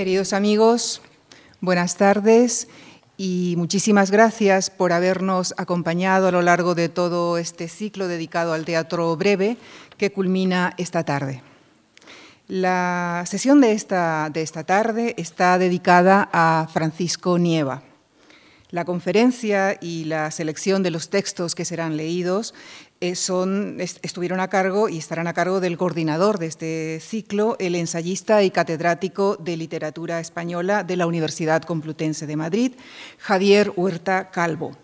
Queridos amigos, buenas tardes y muchísimas gracias por habernos acompañado a lo largo de todo este ciclo dedicado al teatro breve que culmina esta tarde. La sesión de esta, de esta tarde está dedicada a Francisco Nieva. La conferencia y la selección de los textos que serán leídos eh, son, estuvieron a cargo y estarán a cargo del coordinador de este ciclo, el ensayista y catedrático de literatura española de la Universidad Complutense de Madrid, Javier Huerta Calvo.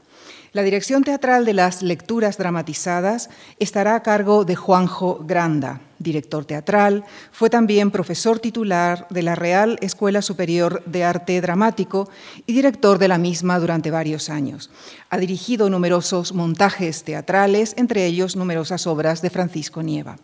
La dirección teatral de las lecturas dramatizadas estará a cargo de Juanjo Granda, director teatral, fue también profesor titular de la Real Escuela Superior de Arte Dramático y director de la misma durante varios años. Ha dirigido numerosos montajes teatrales, entre ellos numerosas obras de Francisco Nieva.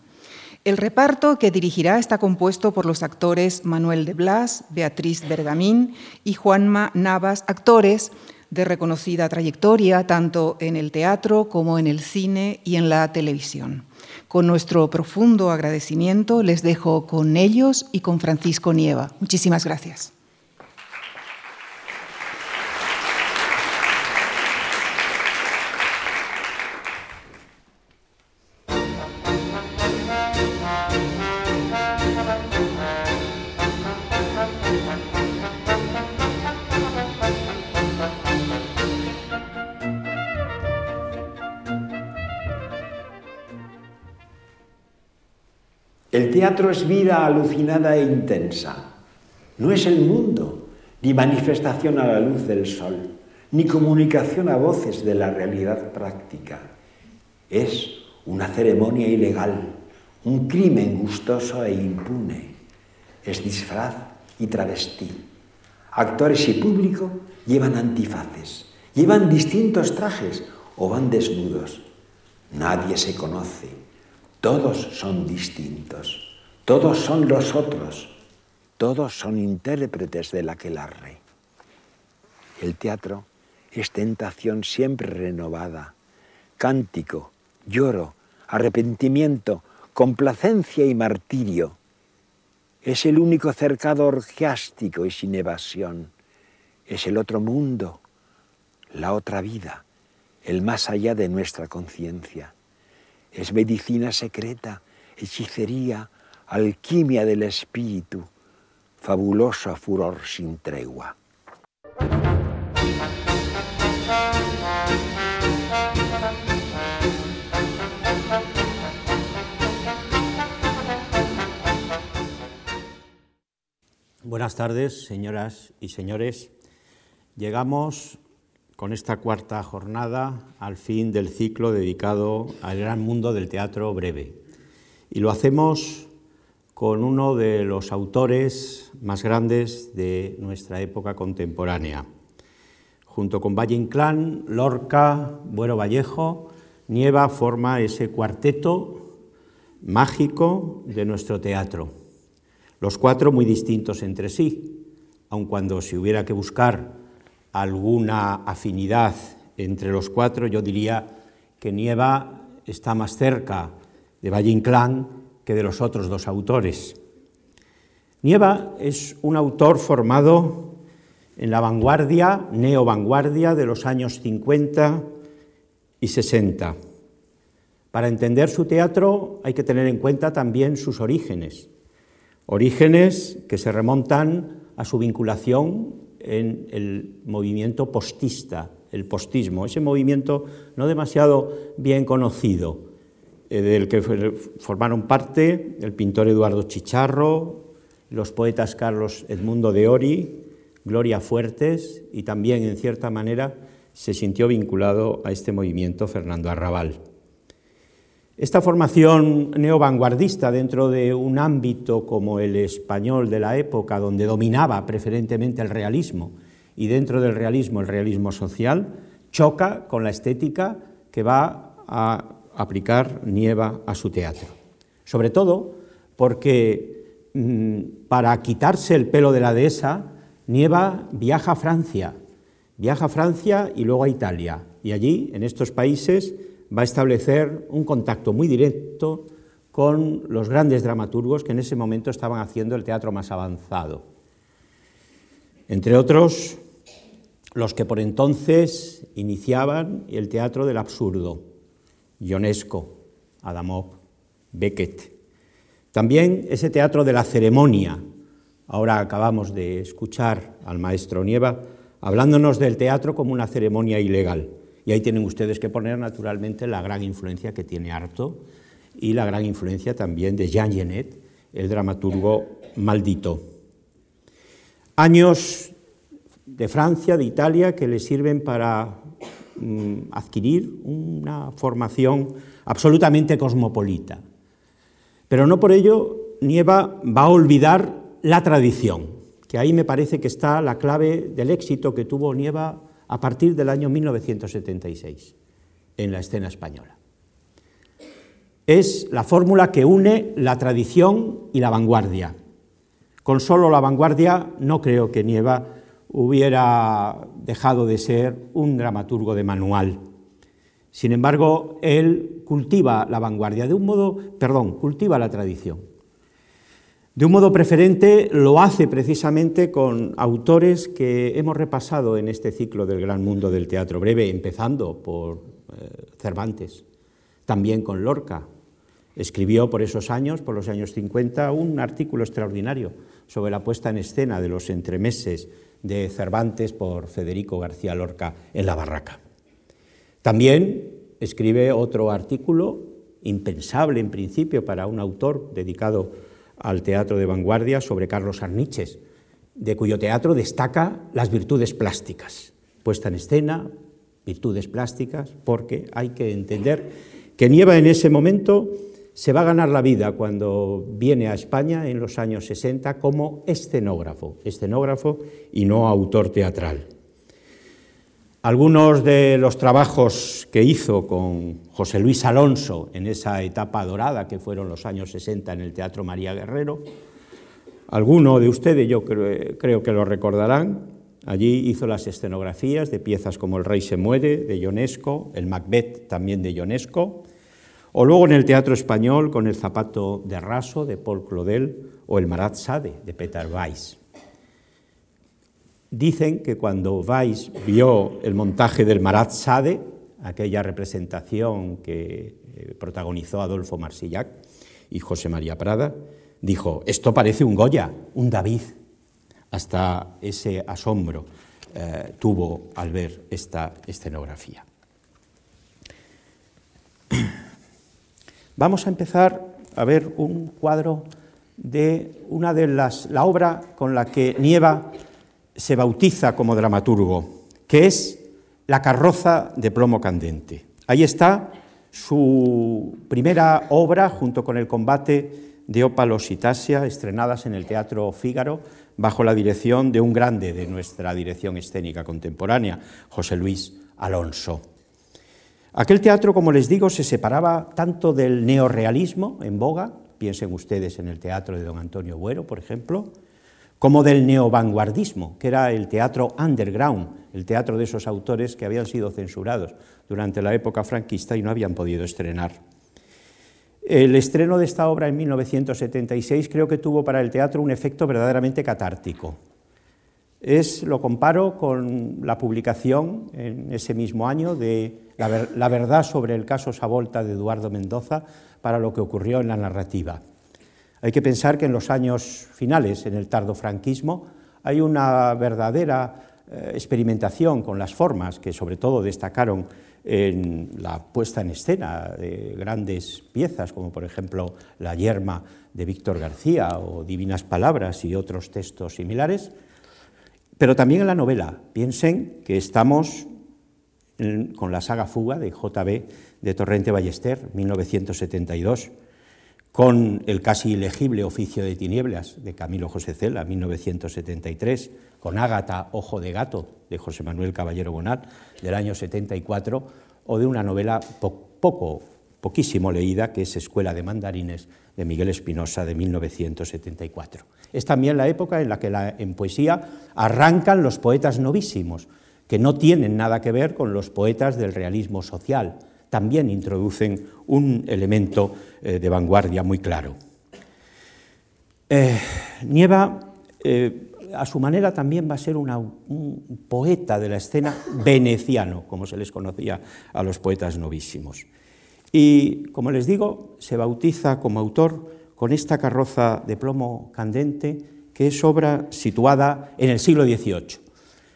El reparto que dirigirá está compuesto por los actores Manuel de Blas, Beatriz Bergamín y Juanma Navas, actores de reconocida trayectoria tanto en el teatro como en el cine y en la televisión. Con nuestro profundo agradecimiento les dejo con ellos y con Francisco Nieva. Muchísimas gracias. El teatro es vida alucinada e intensa. No es el mundo, ni manifestación a la luz del sol, ni comunicación a voces de la realidad práctica. Es una ceremonia ilegal, un crimen gustoso e impune. Es disfraz y travestí. Actores y público llevan antifaces, llevan distintos trajes o van desnudos. Nadie se conoce todos son distintos, todos son los otros, todos son intérpretes del aquelarre. El teatro es tentación siempre renovada, cántico, lloro, arrepentimiento, complacencia y martirio. Es el único cercado orgiástico y sin evasión. Es el otro mundo, la otra vida, el más allá de nuestra conciencia es medicina secreta, hechicería, alquimia del espíritu, fabuloso furor sin tregua. Buenas tardes, señoras y señores. Llegamos con esta cuarta jornada al fin del ciclo dedicado al gran mundo del teatro breve. Y lo hacemos con uno de los autores más grandes de nuestra época contemporánea. Junto con Valle Inclán, Lorca, Buero Vallejo, Nieva forma ese cuarteto mágico de nuestro teatro. Los cuatro muy distintos entre sí, aun cuando si hubiera que buscar alguna afinidad entre los cuatro, yo diría que Nieva está más cerca de Valle Inclán que de los otros dos autores. Nieva es un autor formado en la vanguardia, neovanguardia de los años 50 y 60. Para entender su teatro hay que tener en cuenta también sus orígenes, orígenes que se remontan a su vinculación en el movimiento postista, el postismo, ese movimiento no demasiado bien conocido, eh, del que formaron parte el pintor Eduardo Chicharro, los poetas Carlos Edmundo de Ori, Gloria Fuertes y también, en cierta manera, se sintió vinculado a este movimiento Fernando Arrabal. Esta formación neovanguardista dentro de un ámbito como el español de la época, donde dominaba preferentemente el realismo, y dentro del realismo el realismo social, choca con la estética que va a aplicar Nieva a su teatro. Sobre todo porque mm, para quitarse el pelo de la dehesa, Nieva viaja a Francia, viaja a Francia y luego a Italia, y allí, en estos países, va a establecer un contacto muy directo con los grandes dramaturgos que en ese momento estaban haciendo el teatro más avanzado. Entre otros, los que por entonces iniciaban el teatro del absurdo, Ionesco, Adamov, Beckett. También ese teatro de la ceremonia. Ahora acabamos de escuchar al maestro Nieva hablándonos del teatro como una ceremonia ilegal. Y ahí tienen ustedes que poner naturalmente la gran influencia que tiene Arto y la gran influencia también de Jean Genet, el dramaturgo maldito. Años de Francia, de Italia, que le sirven para mm, adquirir una formación absolutamente cosmopolita. Pero no por ello Nieva va a olvidar la tradición, que ahí me parece que está la clave del éxito que tuvo Nieva a partir del año 1976 en la escena española. Es la fórmula que une la tradición y la vanguardia. Con solo la vanguardia no creo que Nieva hubiera dejado de ser un dramaturgo de manual. Sin embargo, él cultiva la vanguardia de un modo, perdón, cultiva la tradición. De un modo preferente lo hace precisamente con autores que hemos repasado en este ciclo del gran mundo del teatro breve, empezando por eh, Cervantes, también con Lorca. Escribió por esos años, por los años 50, un artículo extraordinario sobre la puesta en escena de los entremeses de Cervantes por Federico García Lorca en La Barraca. También escribe otro artículo, impensable en principio para un autor dedicado al teatro de vanguardia, sobre Carlos Arniches, de cuyo teatro destaca las virtudes plásticas, puesta en escena, virtudes plásticas, porque hay que entender que Nieva en ese momento se va a ganar la vida cuando viene a España en los años 60 como escenógrafo, escenógrafo y no autor teatral. Algunos de los trabajos que hizo con José Luis Alonso en esa etapa dorada que fueron los años 60 en el Teatro María Guerrero, alguno de ustedes yo creo, que lo recordarán, allí hizo las escenografías de piezas como El Rey se muere de Ionesco, el Macbeth también de Ionesco, o luego en el teatro español con El zapato de raso de Paul Claudel o El Marat Sade de Peter Weiss. Dicen que cuando Weiss vio el montaje del Marat Sade, aquella representación que eh, protagonizó Adolfo Marsillac y José María Prada, dijo, esto parece un Goya, un David. Hasta ese asombro eh, tuvo al ver esta escenografía. Vamos a empezar a ver un cuadro de una de las, la obra con la que Nieva se bautiza como dramaturgo, que es La carroza de plomo candente. Ahí está su primera obra junto con el combate de Ópalos y Tasia, estrenadas en el Teatro Fígaro, bajo la dirección de un grande de nuestra dirección escénica contemporánea, José Luis Alonso. Aquel teatro, como les digo, se separaba tanto del neorrealismo en boga, piensen ustedes en el teatro de don Antonio Buero, por ejemplo, como del neovanguardismo, que era el teatro underground, el teatro de esos autores que habían sido censurados durante la época franquista y no habían podido estrenar. El estreno de esta obra en 1976 creo que tuvo para el teatro un efecto verdaderamente catártico. Es, lo comparo con la publicación en ese mismo año de la, verdad sobre el caso Savolta de Eduardo Mendoza para lo que ocurrió en la narrativa. Hay que pensar que en los años finales, en el tardo franquismo, hay una verdadera eh, experimentación con las formas que sobre todo destacaron en la puesta en escena de grandes piezas, como por ejemplo La yerma de Víctor García o Divinas Palabras y otros textos similares, pero también en la novela. Piensen que estamos con la saga Fuga de JB de Torrente Ballester, 1972, con el casi ilegible Oficio de Tinieblas de Camilo José Cela, 1973, con Ágata, Ojo de Gato de José Manuel Caballero Bonal, del año 74, o de una novela poco, poquísimo leída, que es Escuela de Mandarines de Miguel Espinosa de 1974. Es también la época en la que en poesía arrancan los poetas novísimos, que no tienen nada que ver con los poetas del realismo social. También introducen un elemento eh, de vanguardia muy claro. Eh, Nieva, eh, a su manera también va a ser un poeta de la escena veneciano, como se les conocía a los poetas novísimos. Y, como les digo, se bautiza como autor con esta carroza de plomo candente, que es obra situada en el siglo XVIII.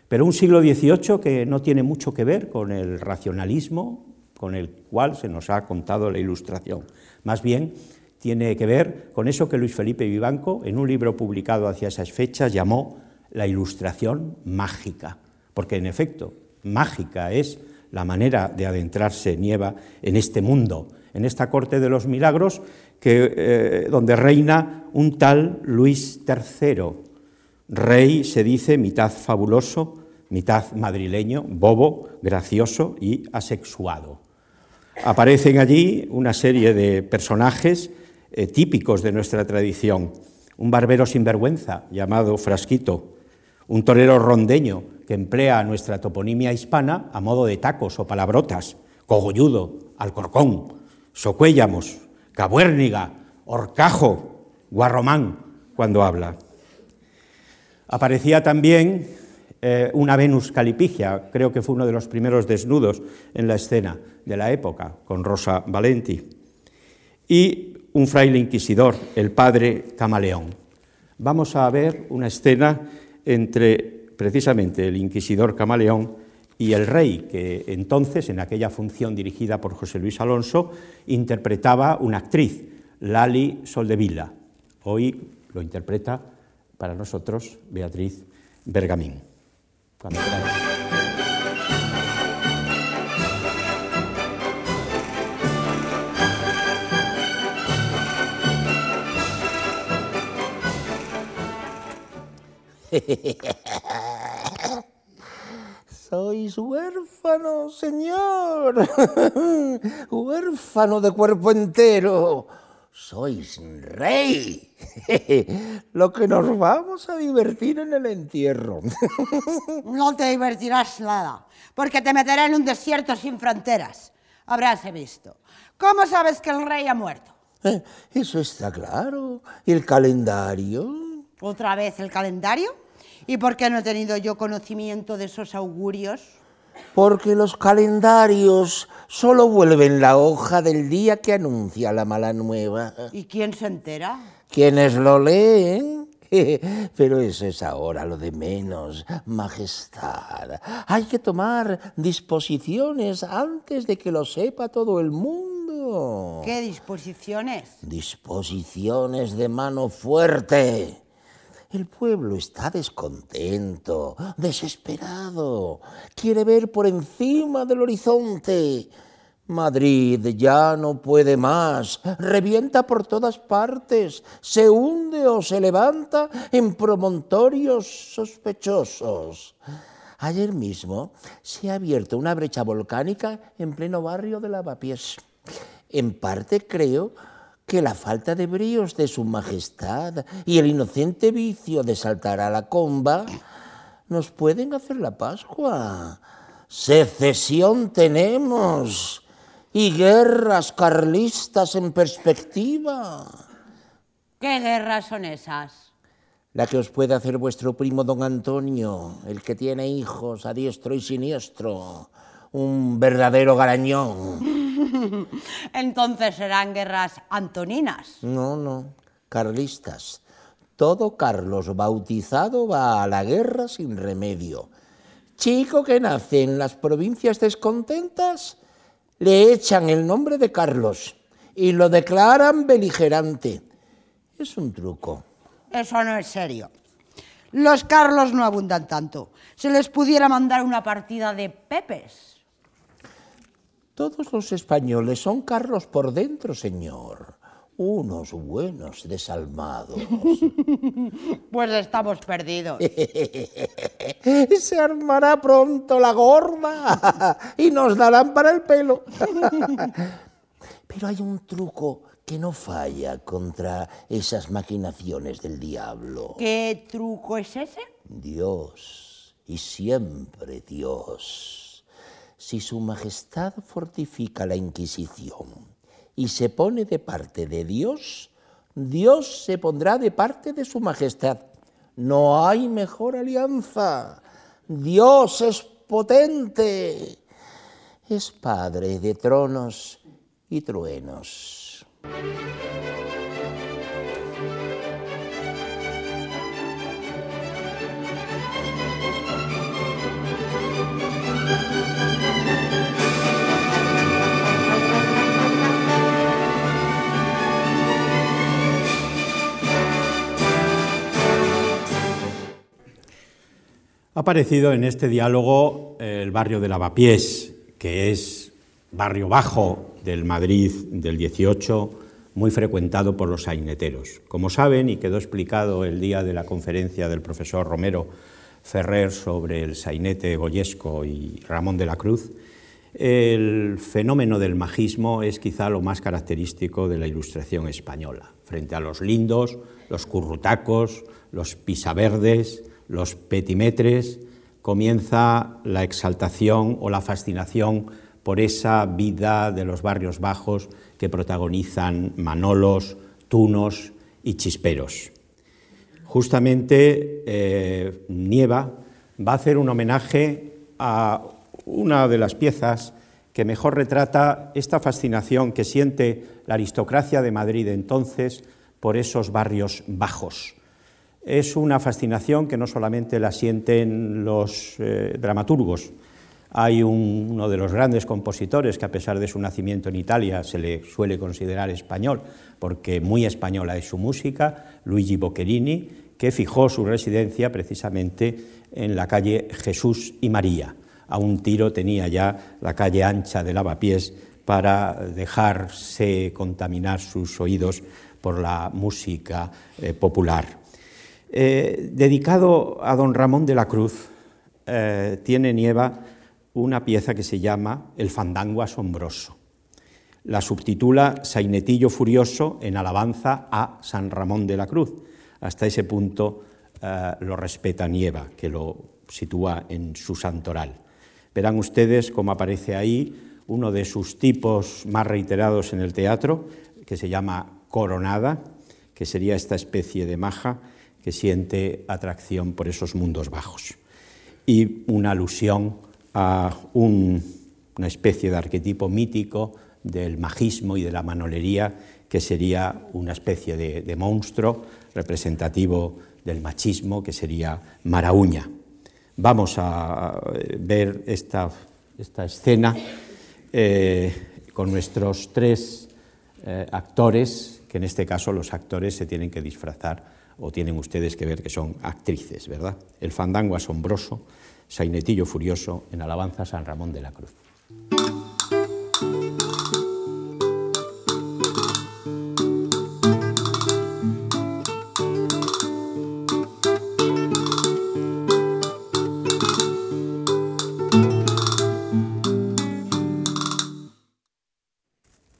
Pero un siglo XVIII que no tiene mucho que ver con el racionalismo con el cual se nos ha contado la Ilustración. Más bien tiene que ver con eso que Luis Felipe Vivanco, en un libro publicado hacia esas fechas, llamó la Ilustración mágica, porque en efecto, mágica es la manera de adentrarse Nieva en este mundo, en esta corte de los milagros, que, eh, donde reina un tal Luis III, rey, se dice, mitad fabuloso, mitad madrileño, bobo, gracioso y asexuado. Aparecen allí una serie de personajes eh, típicos de nuestra tradición. Un barbero sinvergüenza llamado Frasquito, un torero rondeño que emplea nuestra toponimia hispana a modo de tacos o palabrotas, cogolludo, alcorcón, socuéllamos, cabuérniga, horcajo, guarromán, cuando habla. Aparecía también eh, una Venus calipigia, creo que fue uno de los primeros desnudos en la escena de la época, con Rosa Valenti. Y un fraile inquisidor, el padre Camaleón. Vamos a ver una escena entre precisamente el inquisidor Camaleón y el rey, que entonces, en aquella función dirigida por José Luis Alonso, interpretaba una actriz, Lali Soldevila. Hoy lo interpreta para nosotros Beatriz Bergamín. Sois huérfano, señor, huérfano de cuerpo entero. Sois rey. Lo que nos vamos a divertir en el entierro. No te divertirás nada, porque te meteré en un desierto sin fronteras. Habrás visto. ¿Cómo sabes que el rey ha muerto? Eh, eso está claro. ¿Y el calendario? ¿Otra vez el calendario? ¿Y por qué no he tenido yo conocimiento de esos augurios? Porque los calendarios solo vuelven la hoja del día que anuncia la mala nueva. ¿Y quién se entera? Quienes lo leen. Pero eso es ahora lo de menos, Majestad. Hay que tomar disposiciones antes de que lo sepa todo el mundo. ¿Qué disposiciones? Disposiciones de mano fuerte. El pueblo está descontento, desesperado, quiere ver por encima del horizonte. Madrid ya no puede más, revienta por todas partes, se hunde o se levanta en promontorios sospechosos. Ayer mismo se ha abierto una brecha volcánica en pleno barrio de Lavapiés. En parte creo que la falta de bríos de su majestad y el inocente vicio de saltar a la comba nos pueden hacer la Pascua. Secesión tenemos y guerras carlistas en perspectiva. ¿Qué guerras son esas? La que os puede hacer vuestro primo don Antonio, el que tiene hijos a diestro y siniestro, un verdadero garañón. Entonces serán guerras antoninas. No, no, carlistas. Todo Carlos bautizado va a la guerra sin remedio. Chico que nace en las provincias descontentas, le echan el nombre de Carlos y lo declaran beligerante. Es un truco. Eso no es serio. Los Carlos no abundan tanto. Se les pudiera mandar una partida de Pepes. Todos los españoles son Carlos por dentro, señor. Unos buenos desalmados. Pues estamos perdidos. Se armará pronto la gorda y nos darán para el pelo. Pero hay un truco que no falla contra esas maquinaciones del diablo. ¿Qué truco es ese? Dios, y siempre Dios si Su Majestad fortifica la Inquisición y se pone de parte de Dios, Dios se pondrá de parte de Su Majestad. No hay mejor alianza. Dios es potente. Es Padre de tronos y truenos. Ha aparecido en este diálogo el barrio de Lavapiés, que es barrio bajo del Madrid del 18, muy frecuentado por los saineteros. Como saben, y quedó explicado el día de la conferencia del profesor Romero Ferrer sobre el sainete goyesco y Ramón de la Cruz, el fenómeno del majismo es quizá lo más característico de la ilustración española, frente a los lindos, los currutacos, los pisaverdes, los petimetres, comienza la exaltación o la fascinación por esa vida de los barrios bajos que protagonizan Manolos, Tunos y Chisperos. Justamente eh, Nieva va a hacer un homenaje a una de las piezas que mejor retrata esta fascinación que siente la aristocracia de Madrid entonces por esos barrios bajos, es una fascinación que no solamente la sienten los eh, dramaturgos. Hay uno de los grandes compositores que a pesar de su nacimiento en Italia se le suele considerar español, porque muy española es su música, Luigi Boccherini, que fijó su residencia precisamente en la calle Jesús y María. A un tiro tenía ya la calle ancha de lavapiés para dejarse contaminar sus oídos por la música eh, popular. Eh, dedicado a don Ramón de la Cruz, eh, tiene Nieva una pieza que se llama El fandango asombroso. La subtitula Sainetillo furioso en alabanza a San Ramón de la Cruz. Hasta ese punto eh, lo respeta Nieva, que lo sitúa en su santoral. Verán ustedes cómo aparece ahí uno de sus tipos más reiterados en el teatro, que se llama coronada, que sería esta especie de maja que siente atracción por esos mundos bajos. Y una alusión a una especie de arquetipo mítico del magismo y de la manolería, que sería una especie de, monstruo representativo del machismo, que sería Marauña. Vamos a ver esta, escena eh, con nuestros tres eh, actores, que en este caso los actores se tienen que disfrazar o tienen ustedes que ver que son actrices, ¿verdad? El fandango asombroso, Sainetillo furioso en alabanza San Ramón de la Cruz.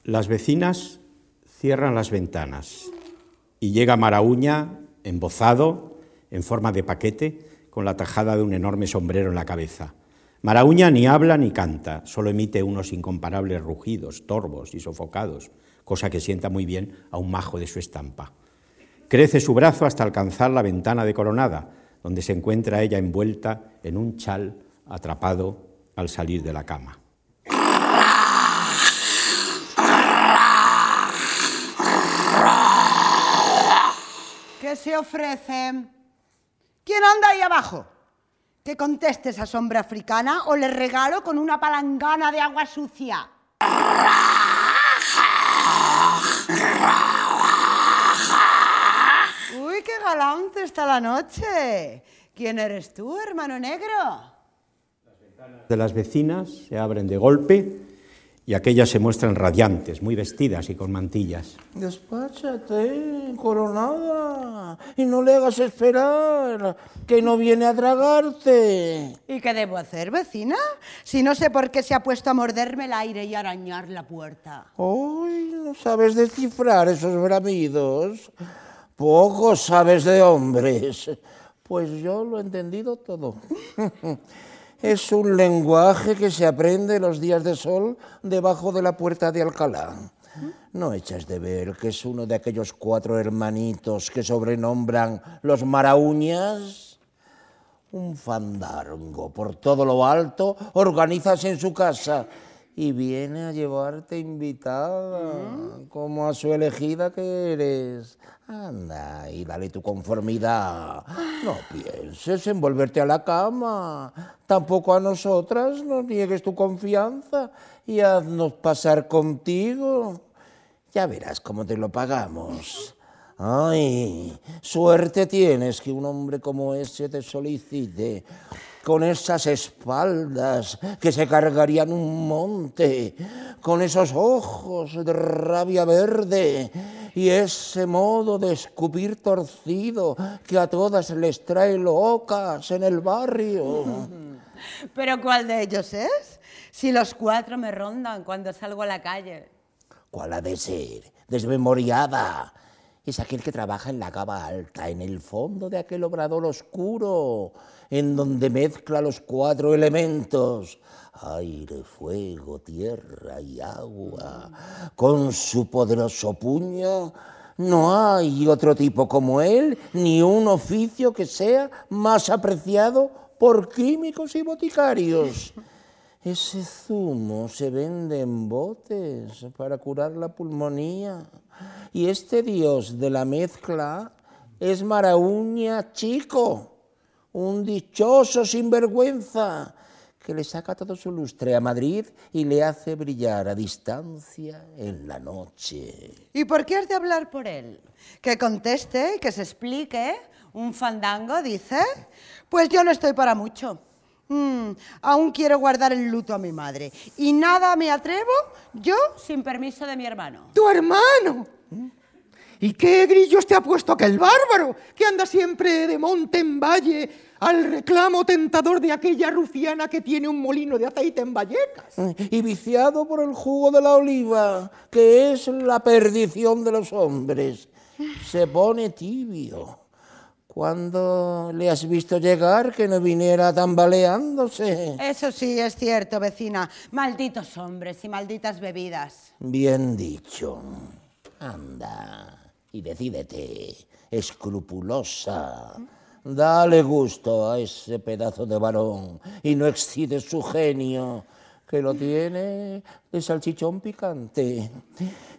Las vecinas cierran las ventanas y llega Marauña embozado, en forma de paquete, con la tajada de un enorme sombrero en la cabeza. Marauña ni habla ni canta, solo emite unos incomparables rugidos, torvos y sofocados, cosa que sienta muy bien a un majo de su estampa. Crece su brazo hasta alcanzar la ventana de coronada, donde se encuentra ella envuelta en un chal atrapado al salir de la cama. ¿Qué se ofrece? ¿Quién anda ahí abajo? Que conteste esa sombra africana o le regalo con una palangana de agua sucia. Uy, qué galante está la noche. ¿Quién eres tú, hermano negro? De las vecinas se abren de golpe y aquellas se muestran radiantes, muy vestidas y con mantillas. Despáchate, coronada, y no le hagas esperar, que no viene a tragarte. ¿Y qué debo hacer, vecina? Si no sé por qué se ha puesto a morderme el aire y arañar la puerta. ¡Uy, no sabes descifrar esos bramidos! Poco sabes de hombres. Pues yo lo he entendido todo. es un lenguaje que se aprende los días de sol debajo de la puerta de Alcalá. No echas de ver que es uno de aquellos cuatro hermanitos que sobrenombran los marauñas. Un fandango por todo lo alto organizas en su casa y viene a llevarte invitada, como a su elegida que eres. Anda y dale tu conformidad. No pienses en volverte a la cama. Tampoco a nosotras nos niegues tu confianza y haznos pasar contigo. Ya verás cómo te lo pagamos. Ay, suerte tienes que un hombre como ese te solicite con esas espaldas que se cargarían un monte, con esos ojos de rabia verde y ese modo de escupir torcido que a todas les trae locas en el barrio. ¿Pero cuál de ellos es? Si los cuatro me rondan cuando salgo a la calle. ¿Cuál ha de ser? Desmemoriada. Es aquel que trabaja en la cava alta, en el fondo de aquel obrador oscuro, en donde mezcla los cuatro elementos, aire, fuego, tierra y agua, con su poderoso puño. No hay otro tipo como él, ni un oficio que sea más apreciado por químicos y boticarios. Ese zumo se vende en botes para curar la pulmonía. Y este dios de la mezcla es Marauña Chico un dichoso sinvergüenza que le saca todo su lustre a Madrid y le hace brillar a distancia en la noche. ¿Y por qué has de hablar por él? Que conteste, que se explique. Un fandango, dice. Pues yo no estoy para mucho. Mm, aún quiero guardar el luto a mi madre. Y nada me atrevo yo sin permiso de mi hermano. ¡Tu hermano! ¿Y qué grillos te ha puesto aquel bárbaro que anda siempre de monte en valle al reclamo tentador de aquella rufiana que tiene un molino de aceite en Vallecas? Y viciado por el jugo de la oliva, que es la perdición de los hombres. Se pone tibio. ¿Cuándo le has visto llegar que no viniera tambaleándose? Eso sí, es cierto, vecina. Malditos hombres y malditas bebidas. Bien dicho. Anda y decídete, escrupulosa. Dale gusto a ese pedazo de varón y no excides su genio, que lo tiene de salchichón picante.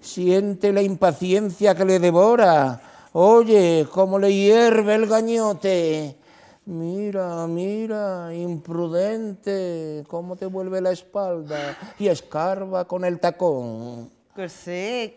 Siente la impaciencia que le devora. Oye, cómo le hierve el gañote. Mira, mira, imprudente, cómo te vuelve la espalda y escarba con el tacón. Pues sí,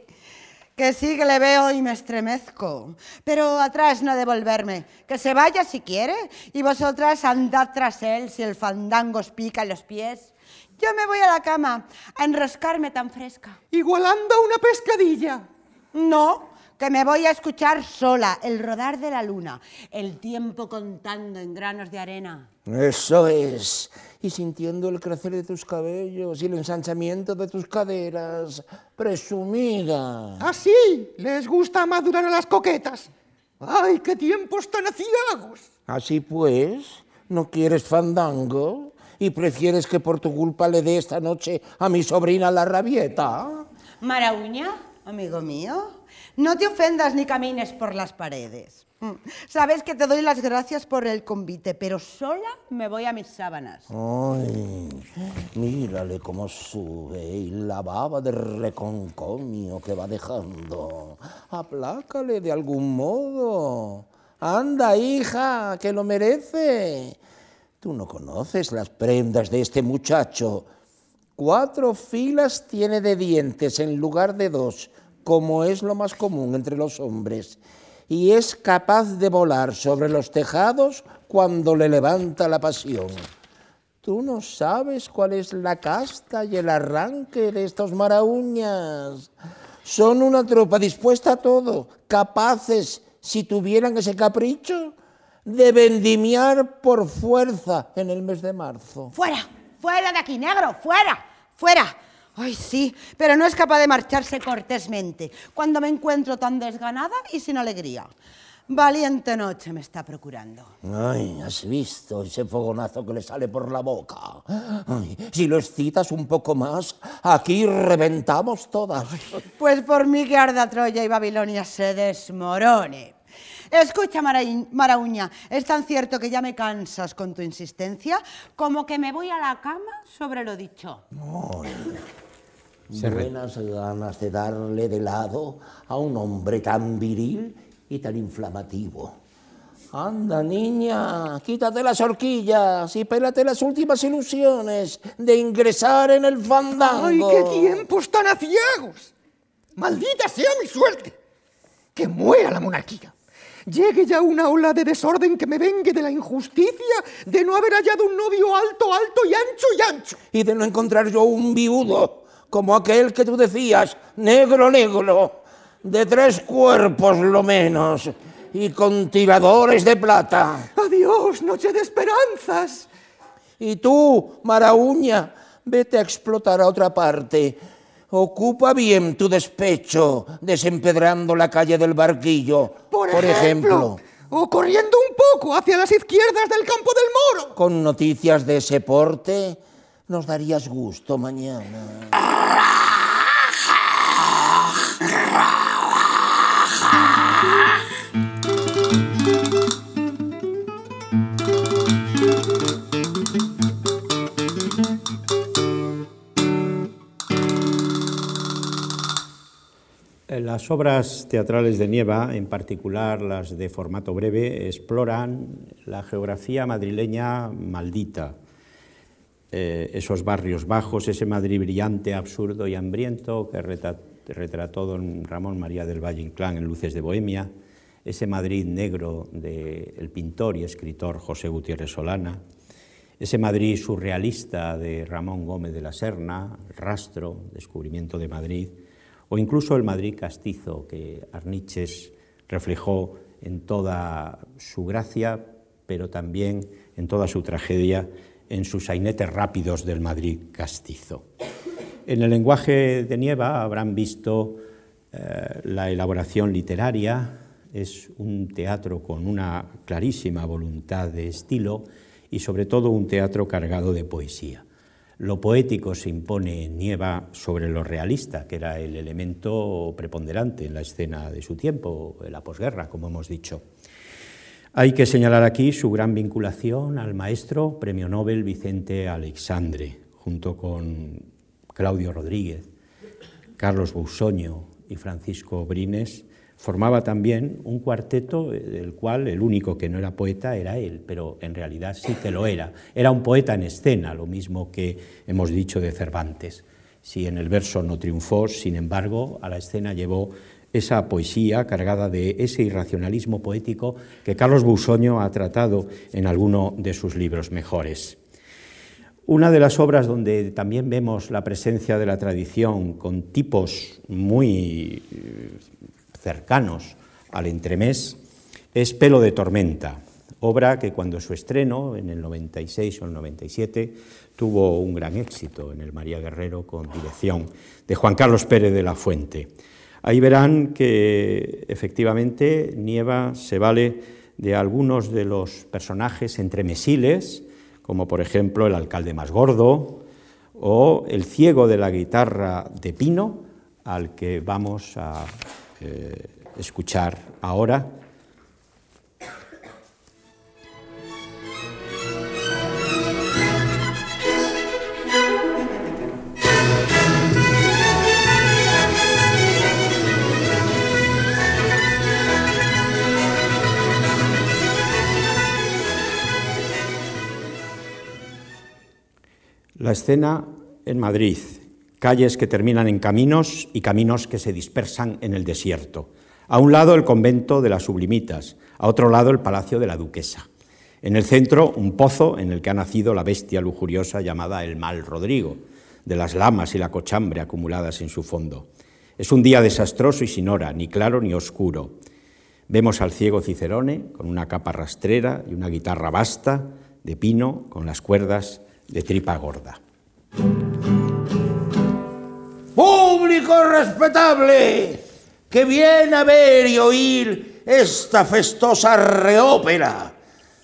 que sí que le veo y me estremezco. Pero atrás no devolverme. Que se vaya si quiere. Y vosotras andad tras él si el fandango os pica en los pies. Yo me voy a la cama a enroscarme tan fresca. Igualando una pescadilla. No, que me voy a escuchar sola el rodar de la luna, el tiempo contando en granos de arena. Eso es. Y sintiendo el crecer de tus cabellos y el ensanchamiento de tus caderas. Presumida. Así les gusta madurar a las coquetas. ¡Ay, qué tiempos tan aciagos! Así pues, ¿no quieres fandango? ¿Y prefieres que por tu culpa le dé esta noche a mi sobrina la rabieta? Marauña, amigo mío, no te ofendas ni camines por las paredes. Mm. Sabes que te doy las gracias por el convite, pero sola me voy a mis sábanas. Ay, mírale cómo sube y la baba de reconcomio que va dejando. Aplácale de algún modo. Anda, hija, que lo merece. Tú no conoces las prendas de este muchacho. Cuatro filas tiene de dientes en lugar de dos, como es lo más común entre los hombres y es capaz de volar sobre los tejados cuando le levanta la pasión. Tú no sabes cuál es la casta y el arranque de estos marauñas. Son una tropa dispuesta a todo, capaces, si tuvieran ese capricho, de vendimiar por fuerza en el mes de marzo. ¡Fuera! ¡Fuera de aquí, negro! ¡Fuera! ¡Fuera! Ay, sí, pero no es capaz de marcharse cortésmente cuando me encuentro tan desganada y sin alegría. Valiente noche me está procurando. Ay, ¿has visto ese fogonazo que le sale por la boca? Ay, si lo excitas un poco más, aquí reventamos todas. Pues por mí que arda Troya y Babilonia se desmorone. Escucha, Marauña, es tan cierto que ya me cansas con tu insistencia como que me voy a la cama sobre lo dicho. Buenas ganas de darle de lado a un hombre tan viril y tan inflamativo. Anda, niña, quítate las horquillas y pélate las últimas ilusiones de ingresar en el fandango. ¡Ay, qué tiempos tan aciagos! ¡Maldita sea mi suerte! ¡Que muera la monarquía! Llegue ya una ola de desorden que me vengue de la injusticia de no haber hallado un novio alto, alto y ancho y ancho. Y de no encontrar yo un viudo como aquel que tú decías, negro, negro, de tres cuerpos lo menos, y con tiradores de plata. ¡Adiós, noche de esperanzas! Y tú, Marauña, vete a explotar a otra parte. Ocupa bien tu despecho desempedrando la calle del barquillo, Por, ejemplo. O corriendo un poco hacia las izquierdas del campo del moro. Con noticias de ese porte, nos darías gusto mañana. Las obras teatrales de Nieva, en particular las de formato breve, exploran la geografía madrileña maldita, eh, esos barrios bajos, ese Madrid brillante, absurdo y hambriento que retrató don Ramón María del Valle Inclán en Luces de Bohemia, ese Madrid negro del pintor y escritor José Gutiérrez Solana, ese Madrid surrealista de Ramón Gómez de la Serna, Rastro, Descubrimiento de Madrid, o incluso el Madrid castizo que Arniches reflejó en toda su gracia, pero también en toda su tragedia, en sus sainetes rápidos del Madrid castizo. En el lenguaje de Nieva habrán visto eh, la elaboración literaria, es un teatro con una clarísima voluntad de estilo y sobre todo un teatro cargado de poesía. Lo poético se impone Nieva sobre lo realista, que era el elemento preponderante en la escena de su tiempo, en la posguerra, como hemos dicho. Hay que señalar aquí su gran vinculación al maestro premio Nobel Vicente Alexandre, junto con Claudio Rodríguez, Carlos Bousoño y Francisco Brines, formaba también un cuarteto del cual el único que no era poeta era él, pero en realidad sí que lo era. Era un poeta en escena, lo mismo que hemos dicho de Cervantes. Si en el verso no triunfó, sin embargo, a la escena llevó esa poesía cargada de ese irracionalismo poético que Carlos Bousoño ha tratado en alguno de sus libros mejores. Una de las obras donde también vemos la presencia de la tradición con tipos muy eh, cercanos al entremés es Pelo de Tormenta, obra que cuando su estreno, en el 96 o el 97, tuvo un gran éxito en el María Guerrero con dirección de Juan Carlos Pérez de la Fuente. Ahí verán que efectivamente Nieva se vale de algunos de los personajes entremesiles, como por ejemplo el alcalde más gordo o el ciego de la guitarra de Pino, al que vamos a eh, escuchar ahora. La escena en Madrid, calles que terminan en caminos y caminos que se dispersan en el desierto. A un lado el convento de las Sublimitas, a otro lado el palacio de la Duquesa. En el centro un pozo en el que ha nacido la bestia lujuriosa llamada el Mal Rodrigo, de las lamas y la cochambre acumuladas en su fondo. Es un día desastroso y sin hora, ni claro ni oscuro. Vemos al ciego Cicerone con una capa rastrera y una guitarra basta de pino con las cuerdas de tripa gorda. Público respetable, que viene a ver y oír esta festosa reópera,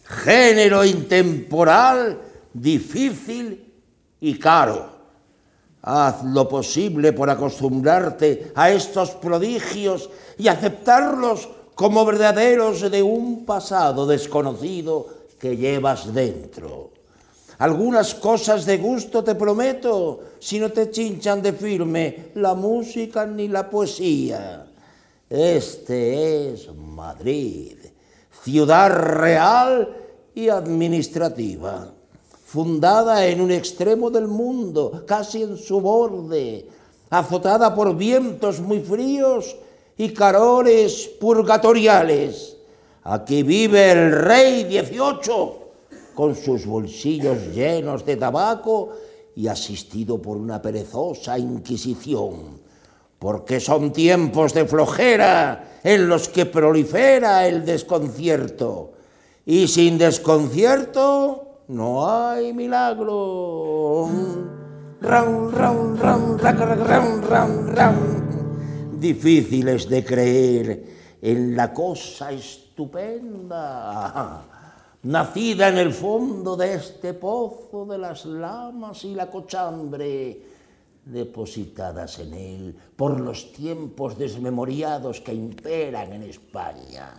género intemporal, difícil y caro. Haz lo posible por acostumbrarte a estos prodigios y aceptarlos como verdaderos de un pasado desconocido que llevas dentro. Algunas cosas de gusto te prometo, si no te chinchan de firme la música ni la poesía. Este es Madrid, ciudad real y administrativa fundada en un extremo del mundo, casi en su borde, azotada por vientos muy fríos y calores purgatoriales. Aquí vive el rey 18 con sus bolsillos llenos de tabaco y asistido por una perezosa inquisición, porque son tiempos de flojera en los que prolifera el desconcierto, y sin desconcierto no hay milagro. Difíciles de creer en la cosa estupenda, nacida en el fondo de este pozo de las lamas y la cochambre, depositadas en él por los tiempos desmemoriados que imperan en España.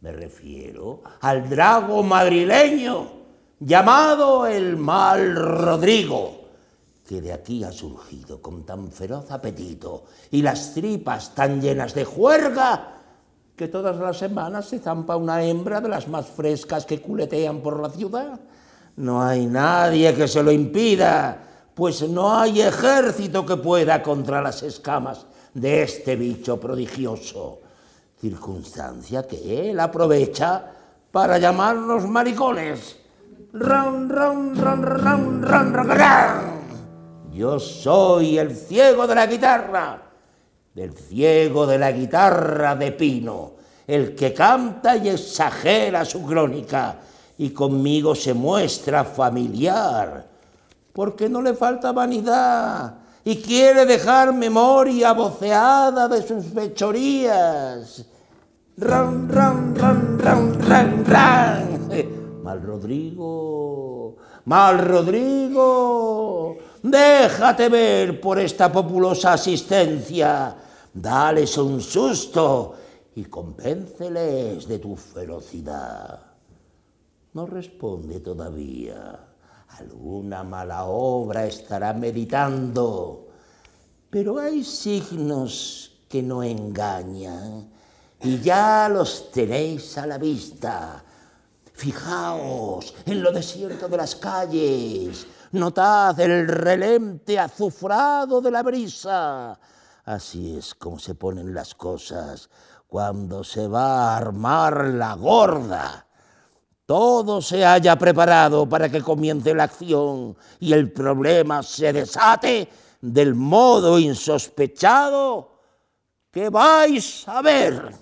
Me refiero al drago madrileño llamado el mal Rodrigo, que de aquí ha surgido con tan feroz apetito y las tripas tan llenas de juerga que todas las semanas se zampa una hembra de las más frescas que culetean por la ciudad. No hay nadie que se lo impida, pues no hay ejército que pueda contra las escamas de este bicho prodigioso, circunstancia que él aprovecha para llamarnos maricones. Ran, ran, ran, ran, ran, ran, Yo soy el ciego de la guitarra, el ciego de la guitarra de pino, el que canta y exagera su crónica y conmigo se muestra familiar, porque no le falta vanidad y quiere dejar memoria voceada de sus fechorías. Ran, ran, ran, ran, ran, ran. Mal Rodrigo, Mal Rodrigo, déjate ver por esta populosa asistencia, dales un susto y convénceles de tu ferocidad. No responde todavía. Alguna mala obra estará meditando, pero hay signos que no engañan y ya los tenéis a la vista Fijaos en lo desierto de las calles, notad el relente azufrado de la brisa. Así es como se ponen las cosas cuando se va a armar la gorda. Todo se haya preparado para que comience la acción y el problema se desate del modo insospechado que vais a ver.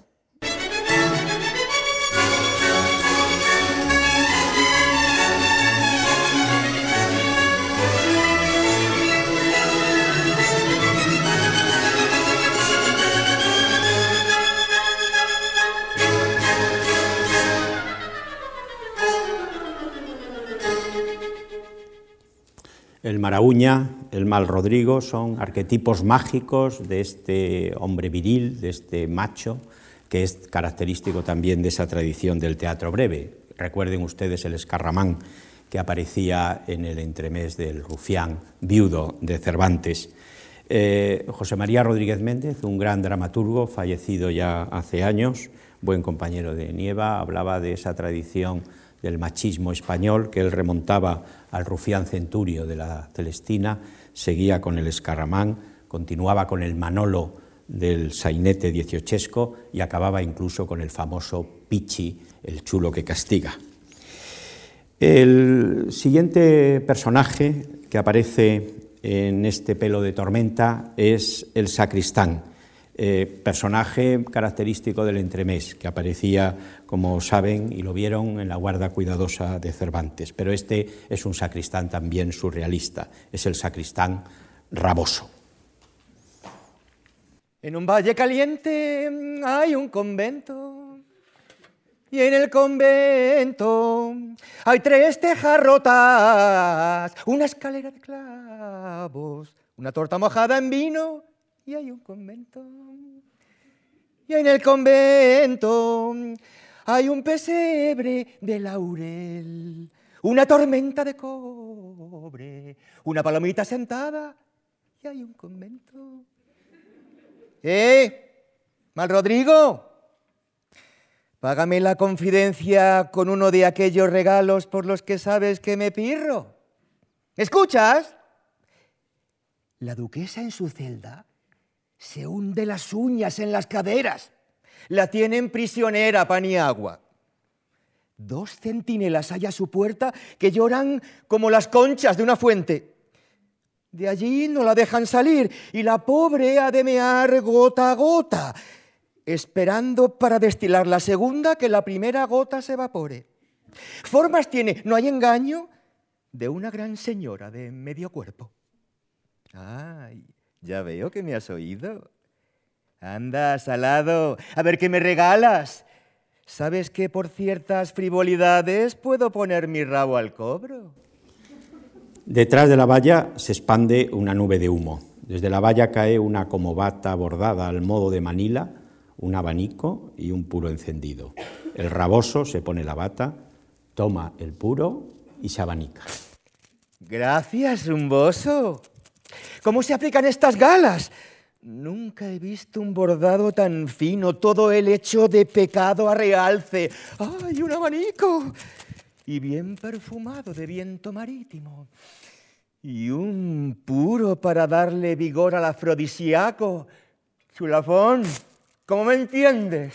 El Marauña, el Mal Rodrigo son arquetipos mágicos de este hombre viril, de este macho, que es característico también de esa tradición del teatro breve. Recuerden ustedes el escarramán que aparecía en el entremés del rufián viudo de Cervantes. Eh, José María Rodríguez Méndez, un gran dramaturgo, fallecido ya hace años, buen compañero de Nieva, hablaba de esa tradición del machismo español que él remontaba al rufián centurio de la Celestina, seguía con el escarramán, continuaba con el manolo del sainete dieciochesco y acababa incluso con el famoso Pichi, el chulo que castiga. El siguiente personaje que aparece en este pelo de tormenta es el sacristán, eh, personaje característico del entremés, que aparecía, como saben y lo vieron, en la guarda cuidadosa de Cervantes. Pero este es un sacristán también surrealista, es el sacristán raboso. En un valle caliente hay un convento Y en el convento hay tres tejas rotas, una escalera de clavos, una torta mojada en vino y hay un convento. Y en el convento hay un pesebre de laurel, una tormenta de cobre, una palomita sentada y hay un convento. ¡Eh! ¡Mal Rodrigo! Págame la confidencia con uno de aquellos regalos por los que sabes que me pirro. ¿Escuchas? La duquesa en su celda se hunde las uñas en las caderas. La tienen prisionera, Paniagua. Dos centinelas hay a su puerta que lloran como las conchas de una fuente. De allí no la dejan salir y la pobre ha de mear gota a gota esperando para destilar la segunda que la primera gota se evapore. Formas tiene, no hay engaño, de una gran señora de medio cuerpo. Ay, ya veo que me has oído. Anda, salado, a ver qué me regalas. ¿Sabes que por ciertas frivolidades puedo poner mi rabo al cobro? Detrás de la valla se expande una nube de humo. Desde la valla cae una comobata bordada al modo de Manila un abanico y un puro encendido. El raboso se pone la bata, toma el puro y se abanica. Gracias, rumboso. ¿Cómo se aplican estas galas? Nunca he visto un bordado tan fino, todo el hecho de pecado a realce. ¡Ay, un abanico! Y bien perfumado de viento marítimo. Y un puro para darle vigor al afrodisíaco. Chulafón. ¿Cómo me entiendes?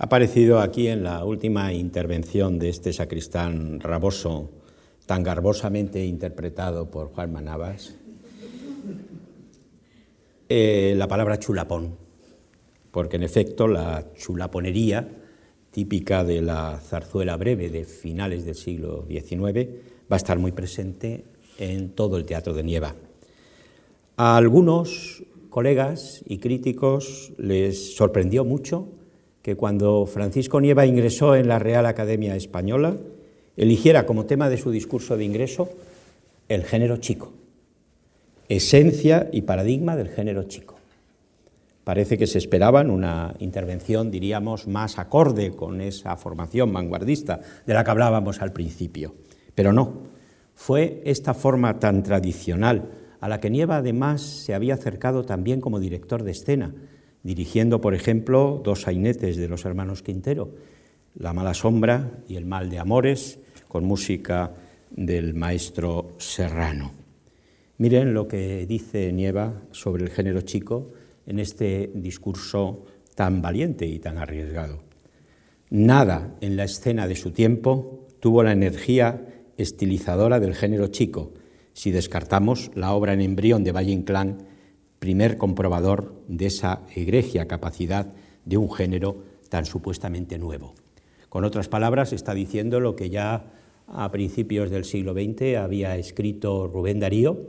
Aparecido aquí en la última intervención de este sacristán raboso tan garbosamente interpretado por Juan Manabas, eh, la palabra chulapón, porque en efecto la chulaponería, típica de la zarzuela breve de finales del siglo XIX, va a estar muy presente en todo el teatro de Nieva. A algunos colegas y críticos les sorprendió mucho que cuando Francisco Nieva ingresó en la Real Academia Española, eligiera como tema de su discurso de ingreso el género chico, esencia y paradigma del género chico. Parece que se esperaban una intervención, diríamos, más acorde con esa formación vanguardista de la que hablábamos al principio, pero no. Fue esta forma tan tradicional a la que Nieva además se había acercado también como director de escena, dirigiendo, por ejemplo, dos sainetes de los hermanos Quintero, La mala sombra y El mal de amores, con música del maestro Serrano. Miren lo que dice Nieva sobre el género chico en este discurso tan valiente y tan arriesgado. Nada en la escena de su tiempo tuvo la energía estilizadora del género chico, si descartamos la obra en embrión de Valle Inclán, primer comprobador de esa egregia capacidad de un género tan supuestamente nuevo. Con otras palabras, está diciendo lo que ya a principios del siglo XX había escrito Rubén Darío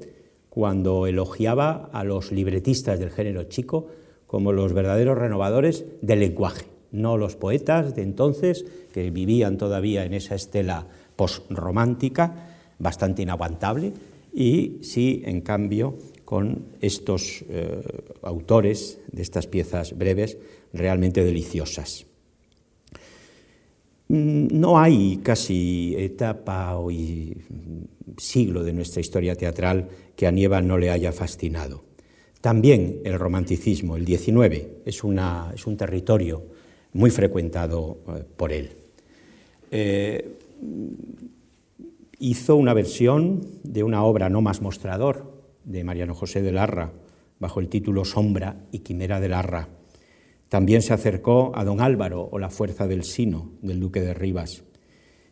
cuando elogiaba a los libretistas del género chico como los verdaderos renovadores del lenguaje, no los poetas de entonces que vivían todavía en esa estela postromántica bastante inaguantable y sí, en cambio, con estos eh, autores de estas piezas breves realmente deliciosas. Mm, no hay casi etapa o siglo de nuestra historia teatral que a Nieva no le haya fascinado. También el romanticismo, el XIX, es, un territorio muy frecuentado eh, por él. Eh, hizo una versión de una obra no más mostrador de Mariano José de Larra, bajo el título Sombra y Quimera de Larra también se acercó a don Álvaro o La fuerza del sino del duque de Rivas.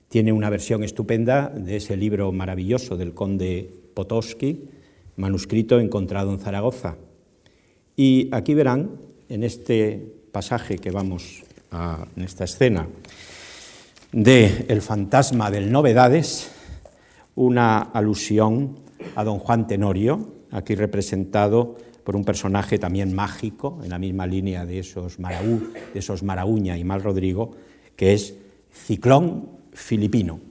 Tiene una versión estupenda de ese libro maravilloso del conde Potosky, manuscrito encontrado en Zaragoza. Y aquí verán, en este pasaje que vamos a, en esta escena, de El fantasma del Novedades, una alusión a don Juan Tenorio, aquí representado por un personaje también mágico, en la misma línea de esos, Maraú, de esos Marauña y Mal Rodrigo, que es Ciclón Filipino.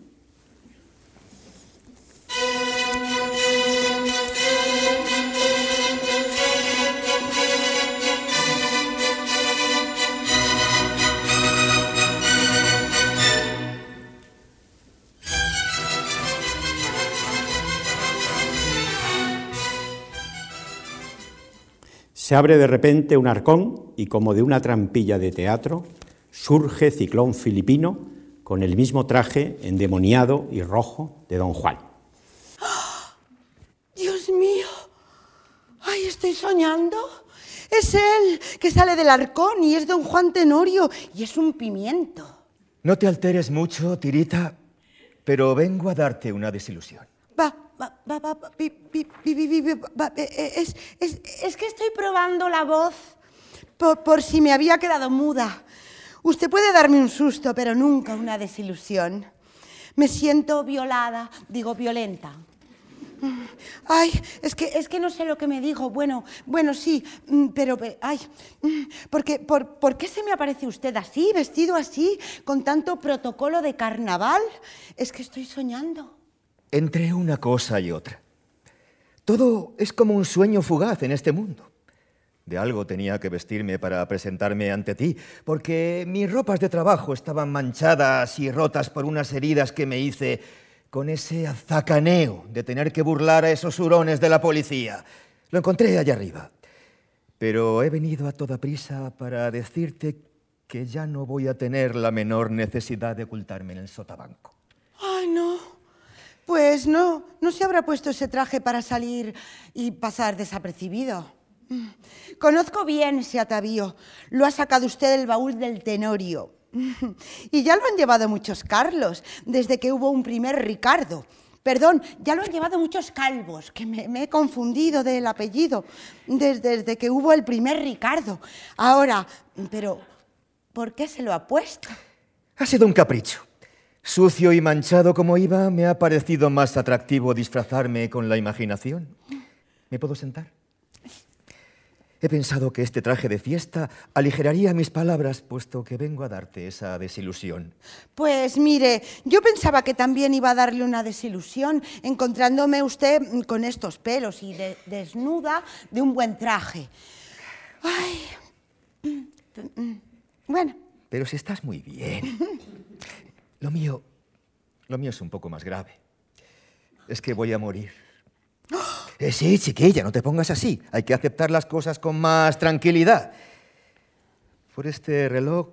Se abre de repente un arcón y como de una trampilla de teatro surge Ciclón Filipino con el mismo traje endemoniado y rojo de don Juan. Dios mío, ay, estoy soñando. Es él que sale del arcón y es don Juan Tenorio y es un pimiento. No te alteres mucho, Tirita, pero vengo a darte una desilusión. Va, es, que estoy probando la voz por, por si me había quedado muda. Usted puede darme un susto, pero nunca una desilusión. Me siento violada, digo violenta. Ay, es que, es que no sé lo que me digo. Bueno, bueno, sí, mm, pero, ay, mm, porque, por, ¿por qué se me aparece usted así, vestido así, con tanto protocolo de carnaval? Es que estoy soñando. Entre una cosa y otra. Todo es como un sueño fugaz en este mundo. De algo tenía que vestirme para presentarme ante ti, porque mis ropas de trabajo estaban manchadas y rotas por unas heridas que me hice con ese azacaneo de tener que burlar a esos hurones de la policía. Lo encontré allá arriba. Pero he venido a toda prisa para decirte que ya no voy a tener la menor necesidad de ocultarme en el sotabanco. Ay, no. Pues no, no se habrá puesto ese traje para salir y pasar desapercibido. Conozco bien ese atavío. Lo ha sacado usted del baúl del Tenorio. Y ya lo han llevado muchos Carlos, desde que hubo un primer Ricardo. Perdón, ya lo han llevado muchos calvos, que me, he confundido del apellido, desde que hubo el primer Ricardo. Ahora, pero, ¿por qué se lo ha puesto? Ha sido un capricho. Sucio y manchado como iba, me ha parecido más atractivo disfrazarme con la imaginación. ¿Me puedo sentar? He pensado que este traje de fiesta aligeraría mis palabras, puesto que vengo a darte esa desilusión. Pues mire, yo pensaba que también iba a darle una desilusión encontrándome usted con estos pelos y de- desnuda de un buen traje. Ay. Bueno, Pero si estás muy bien. Lo mío, lo mío es un poco más grave. Es que voy a morir. Eh, sí, chiquilla, no te pongas así. Hay que aceptar las cosas con más tranquilidad. Por este reloj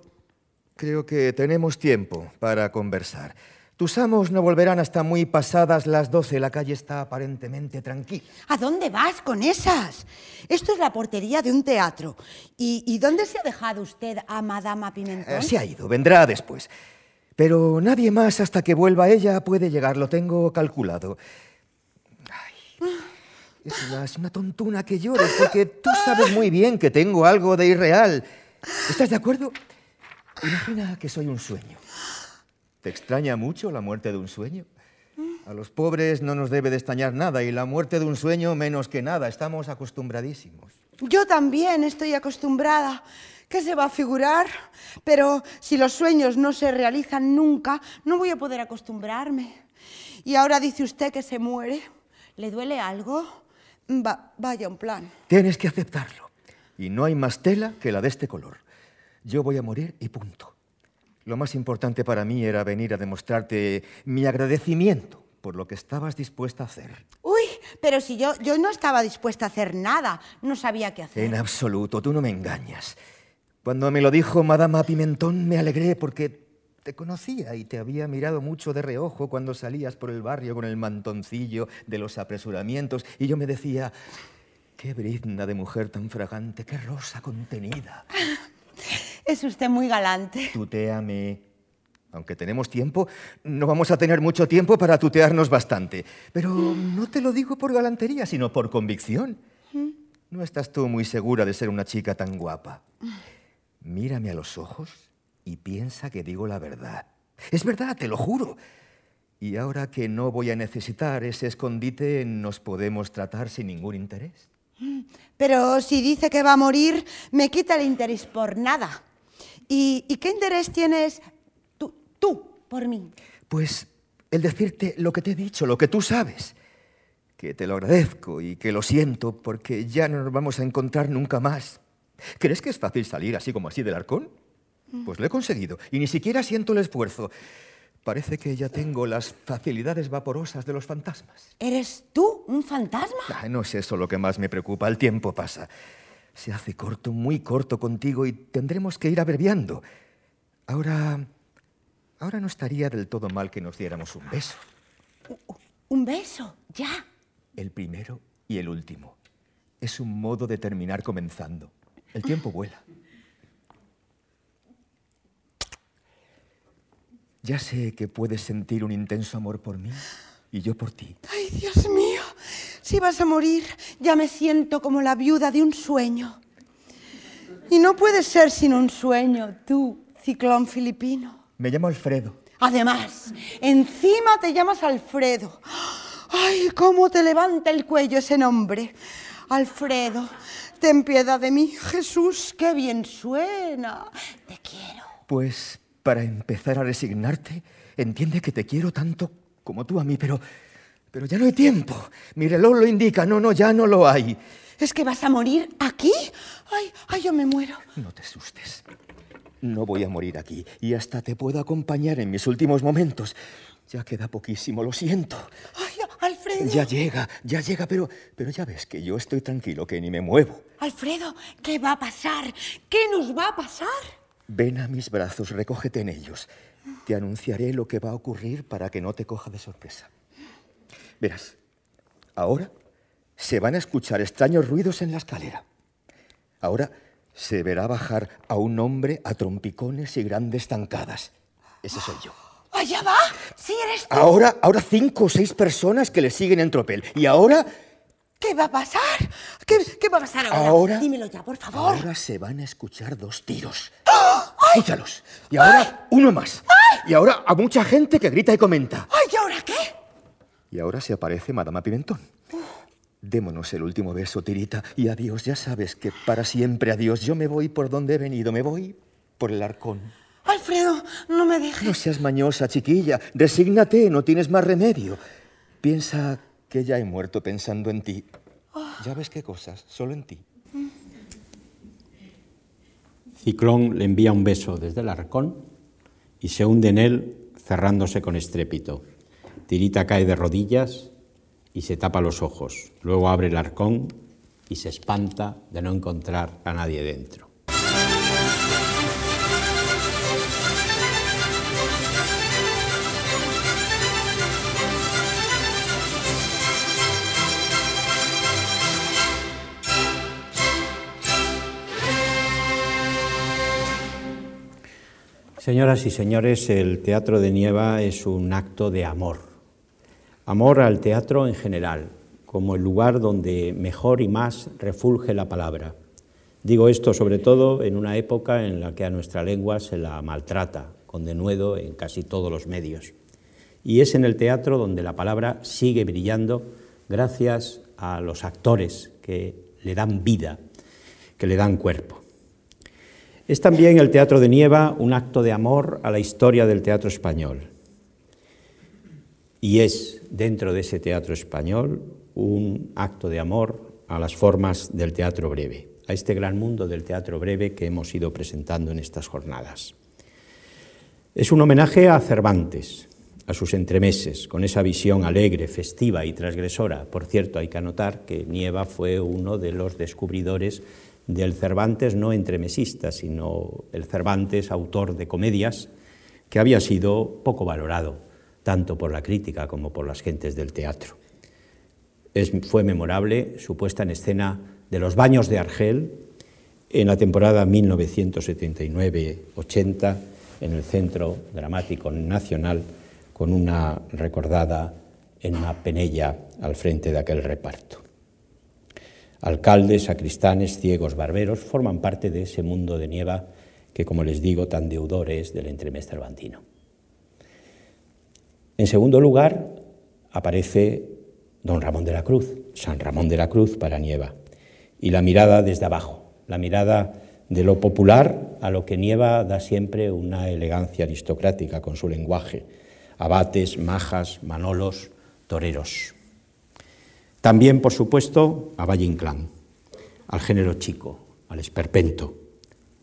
creo que tenemos tiempo para conversar. Tus amos no volverán hasta muy pasadas las doce. La calle está aparentemente tranquila. ¿a dónde vas con esas? Esto es la portería de un teatro. ¿Y, y dónde se ha dejado usted a Madama Pimentón? Eh, se ha ido, vendrá después. Pero nadie más hasta que vuelva ella puede llegar, lo tengo calculado. Ay, es una, tontuna que llores, porque tú sabes muy bien que tengo algo de irreal. ¿Estás de acuerdo? Imagina que soy un sueño. ¿Te extraña mucho la muerte de un sueño? A los pobres no nos debe de extrañar nada y la muerte de un sueño menos que nada. Estamos acostumbradísimos. Yo también estoy acostumbrada. ¿Qué se va a figurar? Pero si los sueños no se realizan nunca, no voy a poder acostumbrarme. Y ahora dice usted que se muere. ¿Le duele algo? Va- vaya un plan. Tienes que aceptarlo. Y no hay más tela que la de este color. Yo voy a morir y punto. Lo más importante para mí era venir a demostrarte mi agradecimiento por lo que estabas dispuesta a hacer. Uy, pero si yo, yo no estaba dispuesta a hacer nada, no sabía qué hacer. En absoluto, tú no me engañas. Cuando me lo dijo Madama Pimentón me alegré porque te conocía y te había mirado mucho de reojo cuando salías por el barrio con el mantoncillo de los apresuramientos y yo me decía, qué brizna de mujer tan fragante, qué rosa contenida. Es usted muy galante. Tuteame. Aunque tenemos tiempo, no vamos a tener mucho tiempo para tutearnos bastante. Pero no te lo digo por galantería, sino por convicción. No estás tú muy segura de ser una chica tan guapa. Mírame a los ojos y piensa que digo la verdad. Es verdad, te lo juro. Y ahora que no voy a necesitar ese escondite, nos podemos tratar sin ningún interés. Pero si dice que va a morir, me quita el interés por nada. ¿Y, y qué interés tienes tú, tú por mí? Pues el decirte lo que te he dicho, lo que tú sabes. Que te lo agradezco y que lo siento porque ya no nos vamos a encontrar nunca más. ¿Crees que es fácil salir así como así del arcón? Pues lo he conseguido y ni siquiera siento el esfuerzo. Parece que ya tengo las facilidades vaporosas de los fantasmas. ¿Eres tú un fantasma? No es eso lo que más me preocupa. El tiempo pasa. Se hace corto, muy corto contigo y tendremos que ir abreviando. Ahora. Ahora no estaría del todo mal que nos diéramos un beso. ¿Un beso? ¿Ya? El primero y el último. Es un modo de terminar comenzando. El tiempo vuela. Ya sé que puedes sentir un intenso amor por mí y yo por ti. Ay, Dios mío, si vas a morir, ya me siento como la viuda de un sueño. Y no puede ser sino un sueño, tú, ciclón filipino. Me llamo Alfredo. Además, encima te llamas Alfredo. Ay, cómo te levanta el cuello ese nombre. Alfredo, ten piedad de mí. Jesús, qué bien suena. Te quiero. Pues para empezar a resignarte, entiende que te quiero tanto como tú a mí, pero, pero ya no hay tiempo. Mi reloj lo indica, no, no, ya no lo hay. ¿Es que vas a morir aquí? Ay, ay, yo me muero. No te asustes. No voy a morir aquí y hasta te puedo acompañar en mis últimos momentos. Ya queda poquísimo, lo siento. Ay, Alfredo. Ya llega, ya llega, pero, pero ya ves que yo estoy tranquilo, que ni me muevo. Alfredo, ¿qué va a pasar? ¿Qué nos va a pasar? Ven a mis brazos, recógete en ellos. Te anunciaré lo que va a ocurrir para que no te coja de sorpresa. Verás, ahora se van a escuchar extraños ruidos en la escalera. Ahora se verá bajar a un hombre a trompicones y grandes zancadas. Ese soy yo. ¡Allá va! ¡Sí eres tú! Ahora, ahora cinco o seis personas que le siguen en tropel. Y ahora, ¿Qué va a pasar? ¿Qué, qué va a pasar ahora? Ahora- Dímelo ya, por favor. ahora se van a escuchar dos tiros. Escúchalos. Y ahora uno más. Y ahora a mucha gente que grita y comenta. ¡Ay, ¿y ahora qué? Y ahora se aparece Madama Pimentón. Démonos el último beso, Tirita, y adiós. Ya sabes que para siempre adiós. Yo me voy por donde he venido, me voy por el arcón. Alfredo, no me dejes. No seas mañosa, chiquilla. Resígnate, no tienes más remedio. Piensa que ya he muerto pensando en ti. Ya ves qué cosas, solo en ti. Ciclón le envía un beso desde el arcón y se hunde en él cerrándose con estrépito. Tirita cae de rodillas y se tapa los ojos. Luego abre el arcón y se espanta de no encontrar a nadie dentro. Señoras y señores, el Teatro de Nieva es un acto de amor. Amor al teatro en general, como el lugar donde mejor y más refulge la palabra. Digo esto sobre todo en una época en la que a nuestra lengua se la maltrata, con denuedo en casi todos los medios. Y es en el teatro donde la palabra sigue brillando gracias a los actores que le dan vida, que le dan cuerpo. Es también el Teatro de Nieva un acto de amor a la historia del teatro español. Y es, dentro de ese teatro español, un acto de amor a las formas del teatro breve, a este gran mundo del teatro breve que hemos ido presentando en estas jornadas. Es un homenaje a Cervantes, a sus entremeses, con esa visión alegre, festiva y transgresora. Por cierto, hay que anotar que Nieva fue uno de los descubridores del Cervantes no entremesista, sino el Cervantes autor de comedias, que había sido poco valorado, tanto por la crítica como por las gentes del teatro. Fue memorable su puesta en escena de Los Baños de Argel en la temporada 1979-80 en el Centro Dramático Nacional con una recordada Emma Penella al frente de aquel reparto. Alcaldes, sacristanes, ciegos, barberos forman parte de ese mundo de nieva que, como les digo, tan deudor es del entremés cervantino. En segundo lugar, aparece don Ramón de la Cruz, San Ramón de la Cruz para Nieva, y la mirada desde abajo, la mirada de lo popular a lo que Nieva da siempre una elegancia aristocrática con su lenguaje, abates, majas, manolos, toreros. También, por supuesto, a Valle Inclán, al género chico, al esperpento,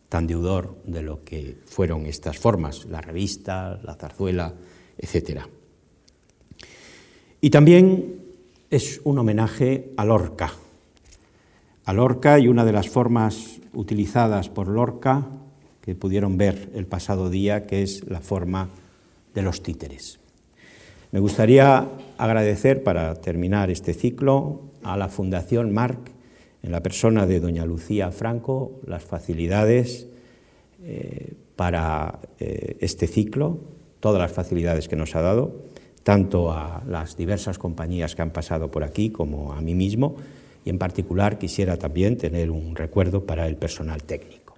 tan deudor de lo que fueron estas formas, la revista, la zarzuela, etc. Y también es un homenaje a Lorca, a Lorca y una de las formas utilizadas por Lorca que pudieron ver el pasado día, que es la forma de los títeres. Me gustaría agradecer, para terminar este ciclo, a la Fundación Marc, en la persona de doña Lucía Franco, las facilidades eh, para eh, este ciclo, todas las facilidades que nos ha dado, tanto a las diversas compañías que han pasado por aquí como a mí mismo, y en particular quisiera también tener un recuerdo para el personal técnico.